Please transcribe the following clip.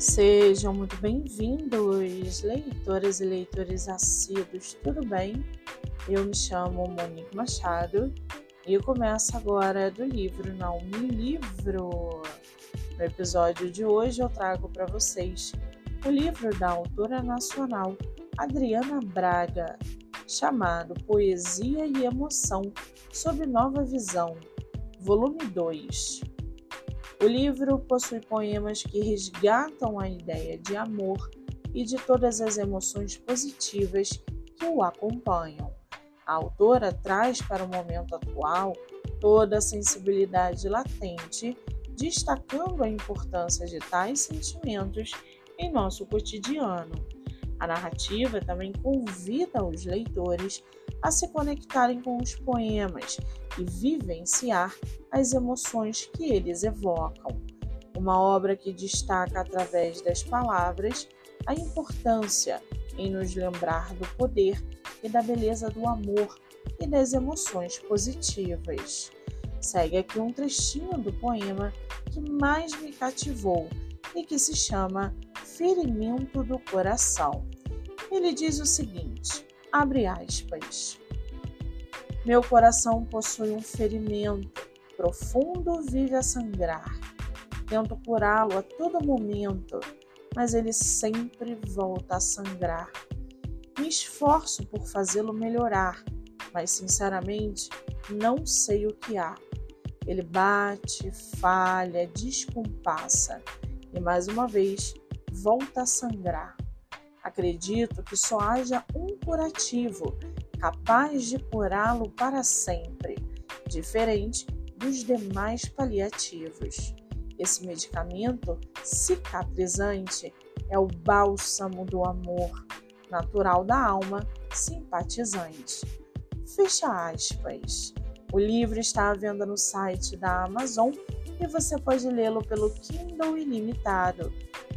Sejam muito bem-vindos, leitoras e leitores assíduos, tudo bem? Eu me chamo Monique Machado e eu começo agora do livro Não Me Livro. No episódio de hoje eu trago para vocês o livro da autora nacional Adriana Braga, chamado Poesia e Emoção sob Nova Visão, volume 2. O livro possui poemas que resgatam a ideia de amor e de todas as emoções positivas que o acompanham. A autora traz para o momento atual toda a sensibilidade latente, destacando a importância de tais sentimentos em nosso cotidiano. A narrativa também convida os leitores a se conectarem com os poemas e vivenciar as emoções que eles evocam. Uma obra que destaca através das palavras a importância em nos lembrar do poder e da beleza do amor e das emoções positivas. Segue aqui um trechinho do poema que mais me cativou e que se chama Ferimento do Coração. Ele diz o seguinte: abre aspas. Meu coração possui um ferimento profundo, vive a sangrar. Tento curá-lo a todo momento, mas ele sempre volta a sangrar. Me esforço por fazê-lo melhorar, mas sinceramente não sei o que há. Ele bate, falha, descompassa e mais uma vez volta a sangrar. Acredito que só haja um curativo capaz de curá-lo para sempre, diferente dos demais paliativos. Esse medicamento cicatrizante é o bálsamo do amor, natural da alma simpatizante. Fecha aspas. O livro está à venda no site da Amazon e você pode lê-lo pelo Kindle Ilimitado.